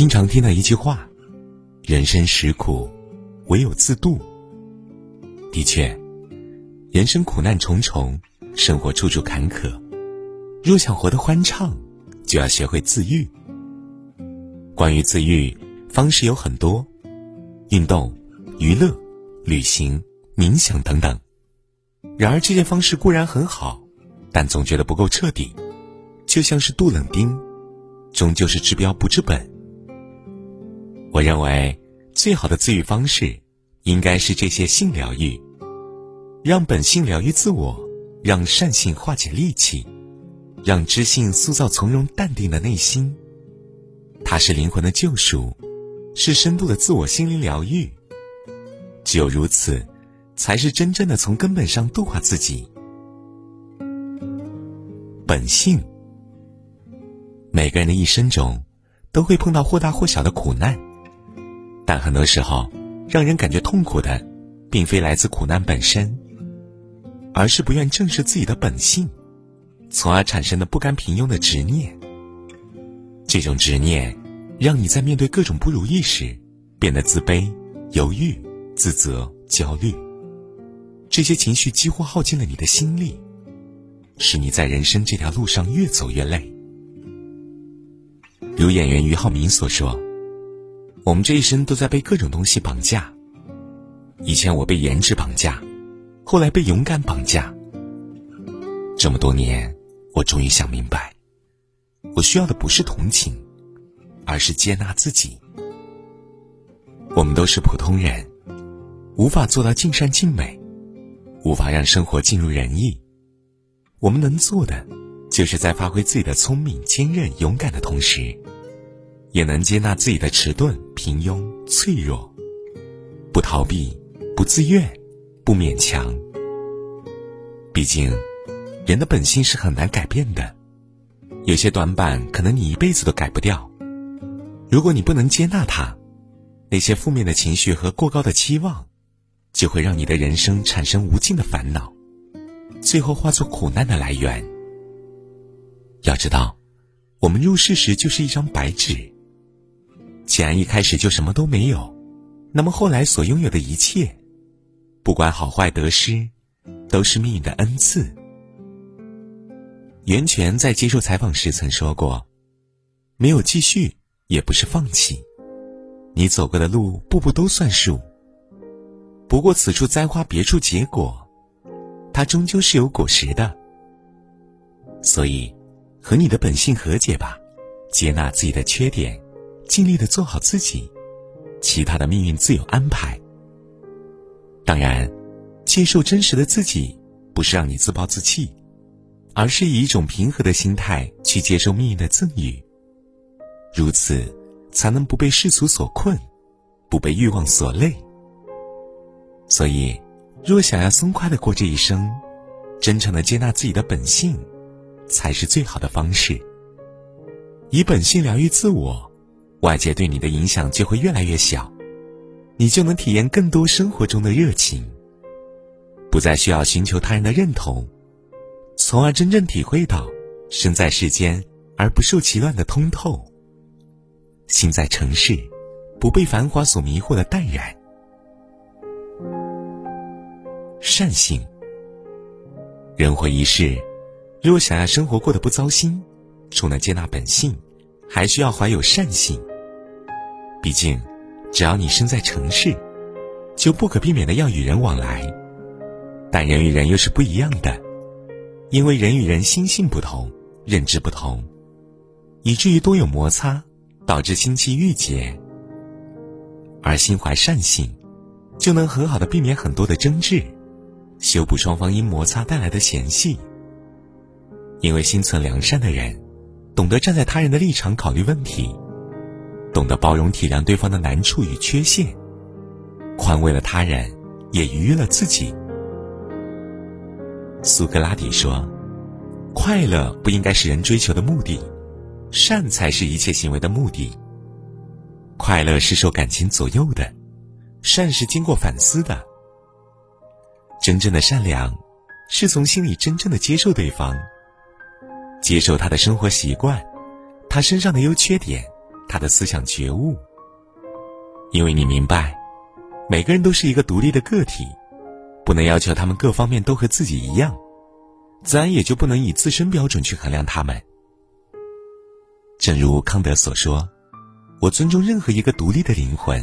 经常听到一句话：“人生实苦，唯有自渡。”的确，人生苦难重重，生活处处坎坷。若想活得欢畅，就要学会自愈。关于自愈方式有很多，运动、娱乐、旅行、冥想等等。然而这些方式固然很好，但总觉得不够彻底，就像是杜冷丁，终究是治标不治本。我认为最好的自愈方式，应该是这些性疗愈，让本性疗愈自我，让善性化解戾气，让知性塑造从容淡定的内心。它是灵魂的救赎，是深度的自我心灵疗愈。只有如此，才是真正的从根本上度化自己。本性，每个人的一生中，都会碰到或大或小的苦难。但很多时候，让人感觉痛苦的，并非来自苦难本身，而是不愿正视自己的本性，从而产生的不甘平庸的执念。这种执念，让你在面对各种不如意时，变得自卑、犹豫、自责、焦虑。这些情绪几乎耗尽了你的心力，使你在人生这条路上越走越累。如演员俞灏明所说。我们这一生都在被各种东西绑架。以前我被颜值绑架，后来被勇敢绑架。这么多年，我终于想明白，我需要的不是同情，而是接纳自己。我们都是普通人，无法做到尽善尽美，无法让生活尽如人意。我们能做的，就是在发挥自己的聪明、坚韧、勇敢的同时。也能接纳自己的迟钝、平庸、脆弱，不逃避，不自怨，不勉强。毕竟，人的本性是很难改变的，有些短板可能你一辈子都改不掉。如果你不能接纳它，那些负面的情绪和过高的期望，就会让你的人生产生无尽的烦恼，最后化作苦难的来源。要知道，我们入世时就是一张白纸。既然一开始就什么都没有，那么后来所拥有的一切，不管好坏得失，都是命运的恩赐。袁泉在接受采访时曾说过：“没有继续，也不是放弃。你走过的路，步步都算数。不过此处栽花，别处结果，它终究是有果实的。所以，和你的本性和解吧，接纳自己的缺点。”尽力的做好自己，其他的命运自有安排。当然，接受真实的自己，不是让你自暴自弃，而是以一种平和的心态去接受命运的赠予。如此，才能不被世俗所困，不被欲望所累。所以，若想要松快的过这一生，真诚的接纳自己的本性，才是最好的方式。以本性疗愈自我。外界对你的影响就会越来越小，你就能体验更多生活中的热情，不再需要寻求他人的认同，从而真正体会到身在世间而不受其乱的通透，心在城市不被繁华所迷惑的淡然。善性，人活一世，若想要生活过得不糟心，除了接纳本性，还需要怀有善性。毕竟，只要你身在城市，就不可避免的要与人往来。但人与人又是不一样的，因为人与人心性不同，认知不同，以至于多有摩擦，导致心气郁结。而心怀善性，就能很好的避免很多的争执，修补双方因摩擦带来的嫌隙。因为心存良善的人，懂得站在他人的立场考虑问题。懂得包容体谅对方的难处与缺陷，宽慰了他人，也愉悦了自己。苏格拉底说：“快乐不应该是人追求的目的，善才是一切行为的目的。快乐是受感情左右的，善是经过反思的。真正的善良，是从心里真正的接受对方，接受他的生活习惯，他身上的优缺点。”他的思想觉悟。因为你明白，每个人都是一个独立的个体，不能要求他们各方面都和自己一样，自然也就不能以自身标准去衡量他们。正如康德所说：“我尊重任何一个独立的灵魂，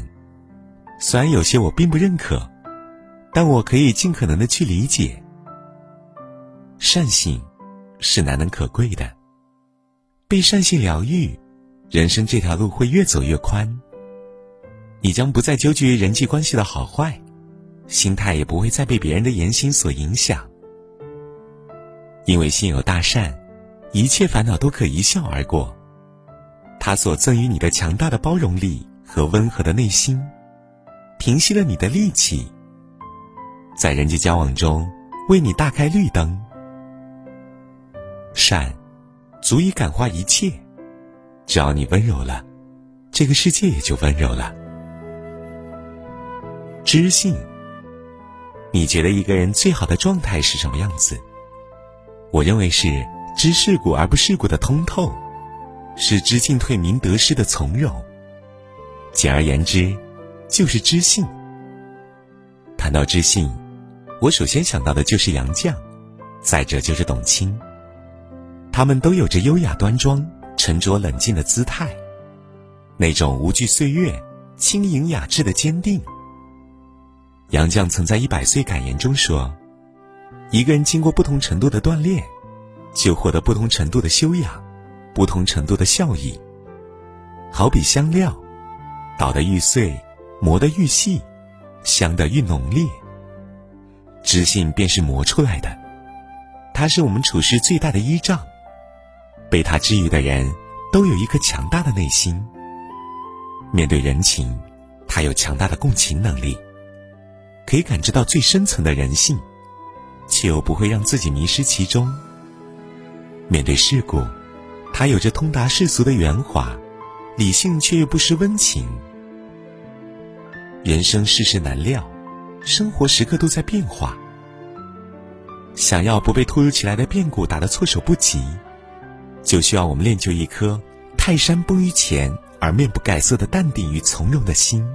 虽然有些我并不认可，但我可以尽可能的去理解。善性是难能可贵的，被善性疗愈，人生这条路会越走越宽。”你将不再纠结于人际关系的好坏，心态也不会再被别人的言行所影响。因为心有大善，一切烦恼都可一笑而过。他所赠予你的强大的包容力和温和的内心，平息了你的戾气，在人际交往中为你大开绿灯。善，足以感化一切。只要你温柔了，这个世界也就温柔了。知性，你觉得一个人最好的状态是什么样子？我认为是知世故而不世故的通透，是知进退明得失的从容。简而言之，就是知性。谈到知性，我首先想到的就是杨绛，再者就是董卿。他们都有着优雅端庄、沉着冷静的姿态，那种无惧岁月、轻盈雅致的坚定。杨绛曾在一百岁感言中说：“一个人经过不同程度的锻炼，就获得不同程度的修养，不同程度的效益。好比香料，捣得愈碎，磨得愈细，香得愈浓烈。知性便是磨出来的，它是我们处事最大的依仗。被他治愈的人，都有一颗强大的内心。面对人情，他有强大的共情能力。”可以感知到最深层的人性，却又不会让自己迷失其中。面对事故，他有着通达世俗的圆滑，理性却又不失温情。人生世事难料，生活时刻都在变化。想要不被突如其来的变故打得措手不及，就需要我们练就一颗泰山崩于前而面不改色的淡定与从容的心，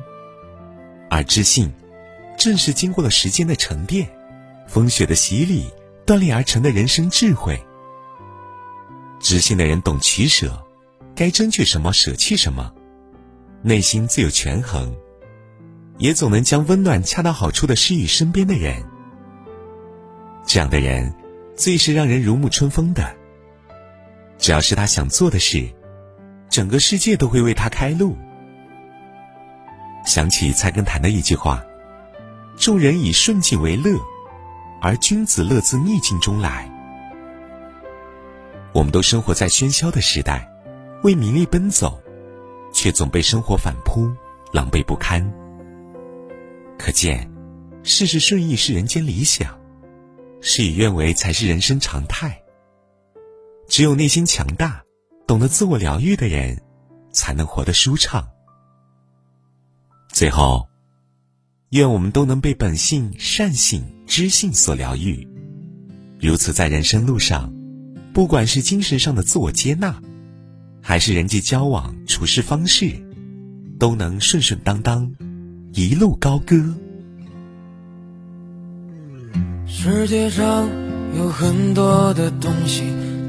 而知性。正是经过了时间的沉淀，风雪的洗礼，锻炼而成的人生智慧。知性的人懂取舍，该争取什么舍弃什么，内心自有权衡，也总能将温暖恰到好处的施予身边的人。这样的人，最是让人如沐春风的。只要是他想做的事，整个世界都会为他开路。想起菜根谭的一句话。众人以顺境为乐，而君子乐自逆境中来。我们都生活在喧嚣的时代，为名利奔走，却总被生活反扑，狼狈不堪。可见，事事顺意是人间理想，事与愿违才是人生常态。只有内心强大、懂得自我疗愈的人，才能活得舒畅。最后。愿我们都能被本性、善性、知性所疗愈，如此在人生路上，不管是精神上的自我接纳，还是人际交往处事方式，都能顺顺当当，一路高歌。世界上有很多的东西，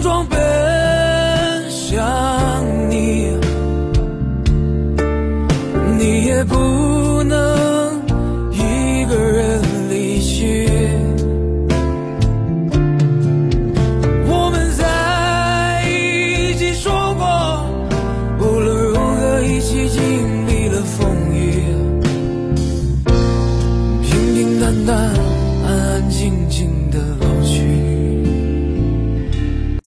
装奔向你。你也不